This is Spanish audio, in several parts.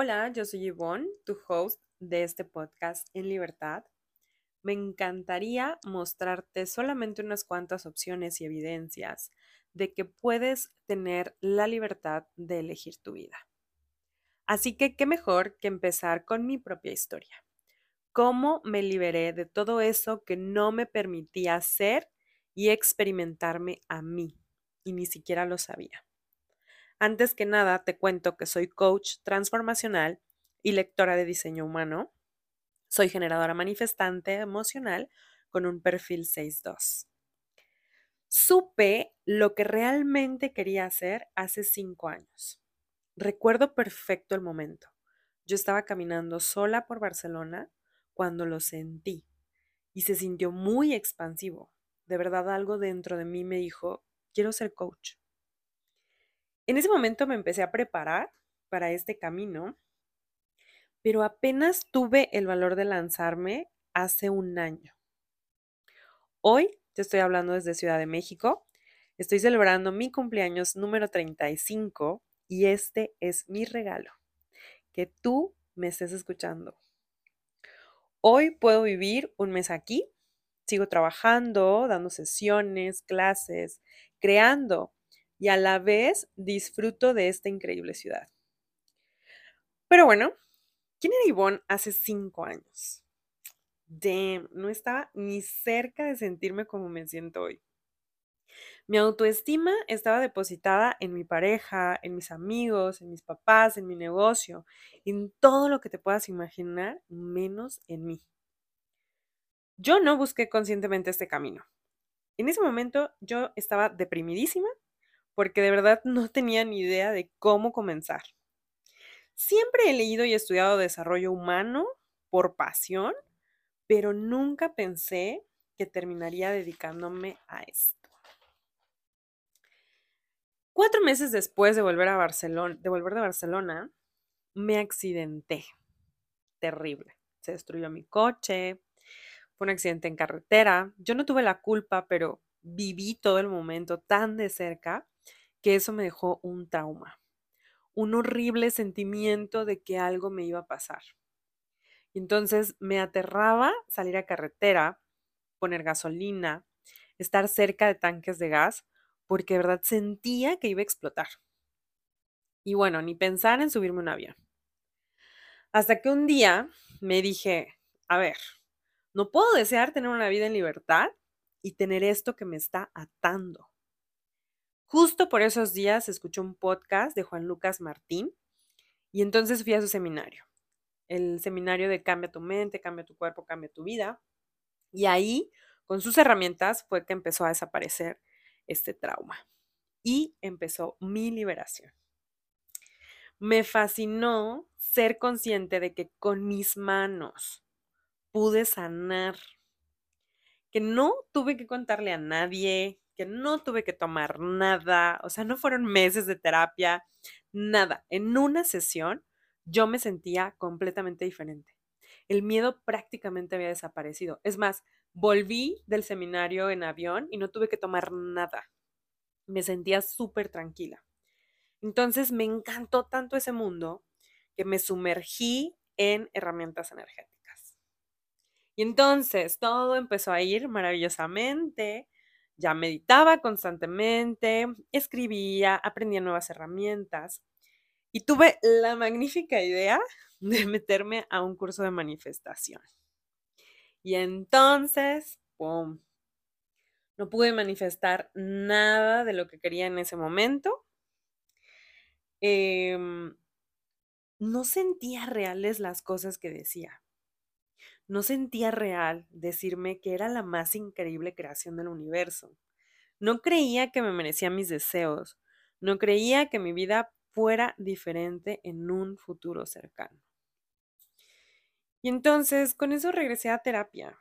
Hola, yo soy Yvonne, tu host de este podcast En Libertad. Me encantaría mostrarte solamente unas cuantas opciones y evidencias de que puedes tener la libertad de elegir tu vida. Así que, ¿qué mejor que empezar con mi propia historia? ¿Cómo me liberé de todo eso que no me permitía ser y experimentarme a mí? Y ni siquiera lo sabía. Antes que nada, te cuento que soy coach transformacional y lectora de diseño humano. Soy generadora manifestante emocional con un perfil 6.2. Supe lo que realmente quería hacer hace cinco años. Recuerdo perfecto el momento. Yo estaba caminando sola por Barcelona cuando lo sentí y se sintió muy expansivo. De verdad algo dentro de mí me dijo, quiero ser coach. En ese momento me empecé a preparar para este camino, pero apenas tuve el valor de lanzarme hace un año. Hoy te estoy hablando desde Ciudad de México. Estoy celebrando mi cumpleaños número 35 y este es mi regalo, que tú me estés escuchando. Hoy puedo vivir un mes aquí, sigo trabajando, dando sesiones, clases, creando y a la vez disfruto de esta increíble ciudad. Pero bueno, ¿quién era Ivonne hace cinco años? Damn, no estaba ni cerca de sentirme como me siento hoy. Mi autoestima estaba depositada en mi pareja, en mis amigos, en mis papás, en mi negocio, en todo lo que te puedas imaginar, menos en mí. Yo no busqué conscientemente este camino. En ese momento yo estaba deprimidísima porque de verdad no tenía ni idea de cómo comenzar. Siempre he leído y estudiado desarrollo humano por pasión, pero nunca pensé que terminaría dedicándome a esto. Cuatro meses después de volver a Barcelona, de volver de Barcelona, me accidenté. Terrible. Se destruyó mi coche. Fue un accidente en carretera. Yo no tuve la culpa, pero viví todo el momento tan de cerca que eso me dejó un trauma, un horrible sentimiento de que algo me iba a pasar. Entonces me aterraba salir a carretera, poner gasolina, estar cerca de tanques de gas, porque de verdad sentía que iba a explotar. Y bueno, ni pensar en subirme un avión. Hasta que un día me dije, a ver, no puedo desear tener una vida en libertad y tener esto que me está atando. Justo por esos días escuché un podcast de Juan Lucas Martín y entonces fui a su seminario, el seminario de Cambia tu mente, cambia tu cuerpo, cambia tu vida. Y ahí, con sus herramientas, fue que empezó a desaparecer este trauma y empezó mi liberación. Me fascinó ser consciente de que con mis manos pude sanar, que no tuve que contarle a nadie, que no tuve que tomar nada, o sea, no fueron meses de terapia, nada. En una sesión yo me sentía completamente diferente. El miedo prácticamente había desaparecido. Es más, volví del seminario en avión y no tuve que tomar nada. Me sentía súper tranquila. Entonces me encantó tanto ese mundo que me sumergí en herramientas energéticas. Y entonces todo empezó a ir maravillosamente ya meditaba constantemente, escribía, aprendía nuevas herramientas y tuve la magnífica idea de meterme a un curso de manifestación. Y entonces, ¡pum! No pude manifestar nada de lo que quería en ese momento. Em, no sentía reales las cosas que decía. No sentía real decirme que era la más increíble creación del universo. No creía que me merecía mis deseos. No creía que mi vida fuera diferente en un futuro cercano. Y entonces con eso regresé a terapia,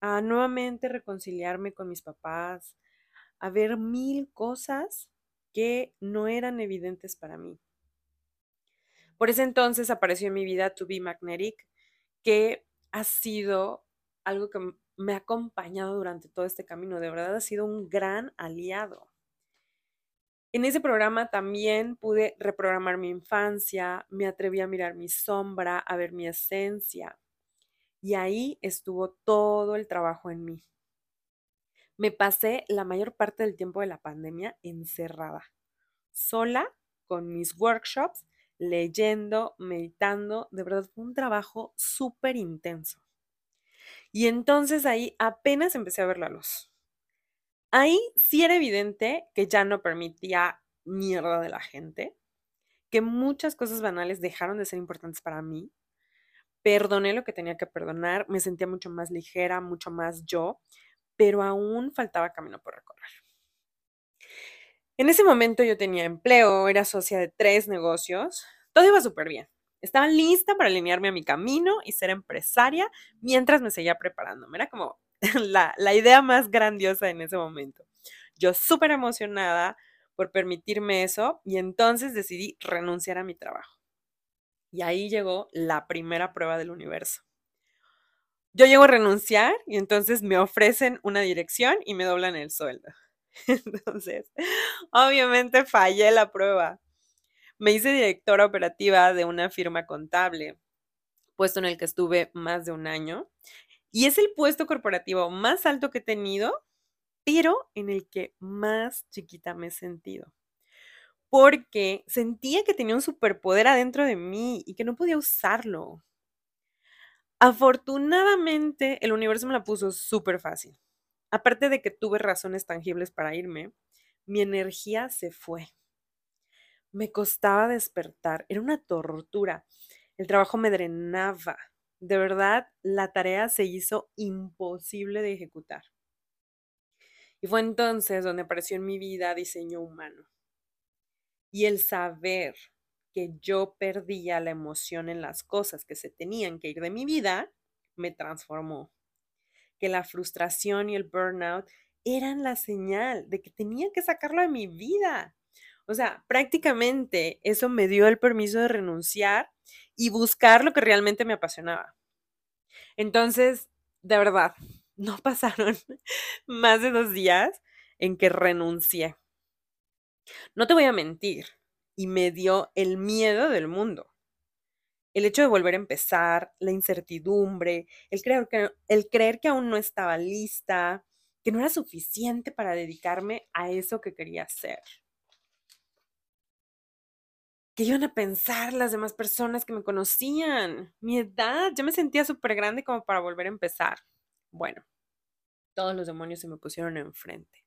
a nuevamente reconciliarme con mis papás, a ver mil cosas que no eran evidentes para mí. Por ese entonces apareció en mi vida To Be Magnetic, que ha sido algo que me ha acompañado durante todo este camino. De verdad ha sido un gran aliado. En ese programa también pude reprogramar mi infancia, me atreví a mirar mi sombra, a ver mi esencia. Y ahí estuvo todo el trabajo en mí. Me pasé la mayor parte del tiempo de la pandemia encerrada, sola, con mis workshops, leyendo, meditando. De verdad fue un trabajo súper intenso. Y entonces ahí apenas empecé a ver la luz. Ahí sí era evidente que ya no permitía mierda de la gente, que muchas cosas banales dejaron de ser importantes para mí. Perdoné lo que tenía que perdonar, me sentía mucho más ligera, mucho más yo, pero aún faltaba camino por recorrer. En ese momento yo tenía empleo, era socia de tres negocios, todo iba súper bien. Estaba lista para alinearme a mi camino y ser empresaria mientras me seguía preparándome. Era como la, la idea más grandiosa en ese momento. Yo súper emocionada por permitirme eso y entonces decidí renunciar a mi trabajo. Y ahí llegó la primera prueba del universo yo llego a renunciar y entonces me ofrecen una dirección y me doblan el sueldo. Entonces, obviamente fallé la prueba. Me hice directora operativa de una firma contable, puesto en el que estuve más de un año. Y es el puesto corporativo más alto que he tenido, pero en el que más chiquita me he sentido. Porque sentía que tenía un superpoder adentro de mí y que no podía usarlo. Afortunadamente, el universo me la puso súper fácil. Aparte de que tuve razones tangibles para irme, mi energía se fue. Me costaba despertar, era una tortura. El trabajo me drenaba. De verdad, la tarea se hizo imposible de ejecutar. Y fue entonces donde apareció en mi vida diseño humano. Y el saber que yo perdía la emoción en las cosas que se tenían que ir de mi vida, me transformó. Que la frustración y el burnout eran la señal de que tenía que sacarlo de mi vida. O sea, prácticamente eso me dio el permiso de renunciar y buscar lo que realmente me apasionaba. Entonces, de verdad, no pasaron más de dos días en que renuncié. No te voy a mentir, y me dio el miedo del mundo. El hecho de volver a empezar, la incertidumbre, el creer que, el creer que aún no estaba lista, que no era suficiente para dedicarme a eso que quería hacer. ¿Qué iban a pensar las demás personas que me conocían? Mi edad, ya me sentía súper grande como para volver a empezar. Bueno, todos los demonios se me pusieron enfrente.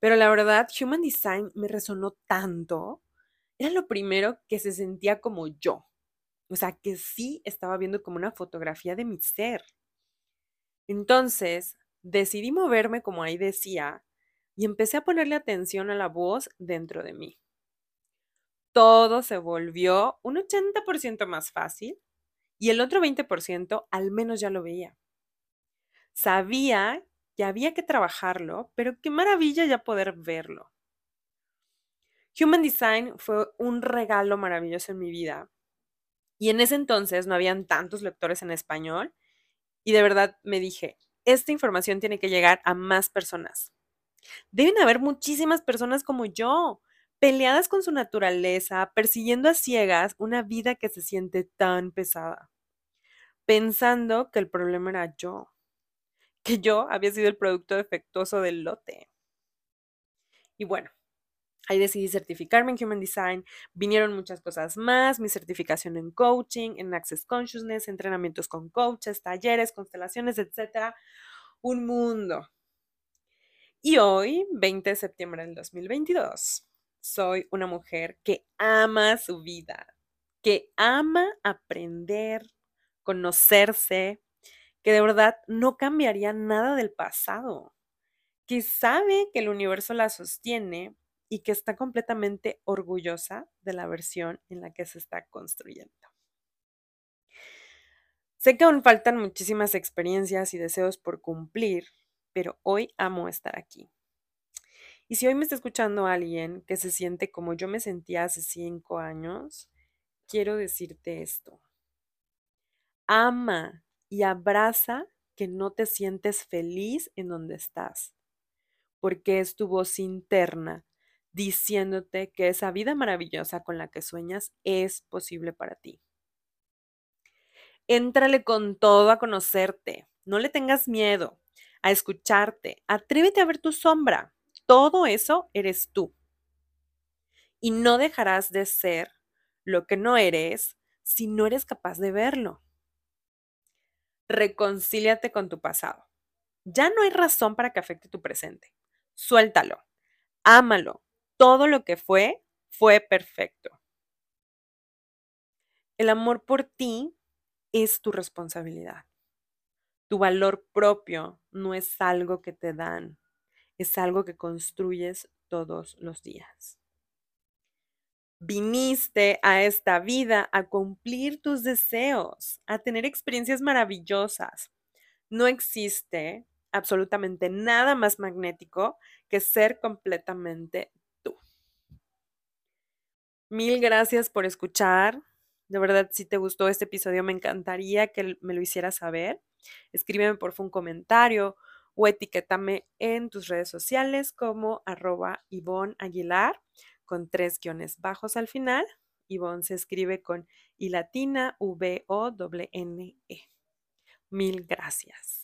Pero la verdad, Human Design me resonó tanto era lo primero que se sentía como yo. O sea, que sí estaba viendo como una fotografía de mi ser. Entonces, decidí moverme como ahí decía y empecé a ponerle atención a la voz dentro de mí. Todo se volvió un 80% más fácil y el otro 20% al menos ya lo veía. Sabía que había que trabajarlo, pero qué maravilla ya poder verlo. Human Design fue un regalo maravilloso en mi vida. Y en ese entonces no habían tantos lectores en español. Y de verdad me dije, esta información tiene que llegar a más personas. Deben haber muchísimas personas como yo, peleadas con su naturaleza, persiguiendo a ciegas una vida que se siente tan pesada, pensando que el problema era yo, que yo había sido el producto defectuoso del lote. Y bueno, Ahí decidí certificarme en Human Design. Vinieron muchas cosas más, mi certificación en coaching, en Access Consciousness, entrenamientos con coaches, talleres, constelaciones, etc. Un mundo. Y hoy, 20 de septiembre del 2022, soy una mujer que ama su vida, que ama aprender, conocerse, que de verdad no cambiaría nada del pasado, que sabe que el universo la sostiene y que está completamente orgullosa de la versión en la que se está construyendo. Sé que aún faltan muchísimas experiencias y deseos por cumplir, pero hoy amo estar aquí. Y si hoy me está escuchando alguien que se siente como yo me sentía hace cinco años, quiero decirte esto. Ama y abraza que no te sientes feliz en donde estás, porque es tu voz interna diciéndote que esa vida maravillosa con la que sueñas es posible para ti. Éntrale con todo a conocerte, no le tengas miedo, a escucharte, atrévete a ver tu sombra. Todo eso eres tú. Y no dejarás de ser lo que no eres si no eres capaz de verlo. Reconcíliate con tu pasado. Ya no hay razón para que afecte tu presente. Suéltalo. Ámalo. Todo lo que fue, fue perfecto. El amor por ti es tu responsabilidad. Tu valor propio no es algo que te dan, es algo que construyes todos los días. Viniste a esta vida a cumplir tus deseos, a tener experiencias maravillosas. No existe absolutamente nada más magnético que ser completamente. Mil gracias por escuchar. De verdad, si te gustó este episodio, me encantaría que me lo hicieras saber. Escríbeme por un comentario o etiquétame en tus redes sociales como arroba Ivonne Aguilar con tres guiones bajos al final. Ivonne se escribe con I latina V O N E. Mil gracias.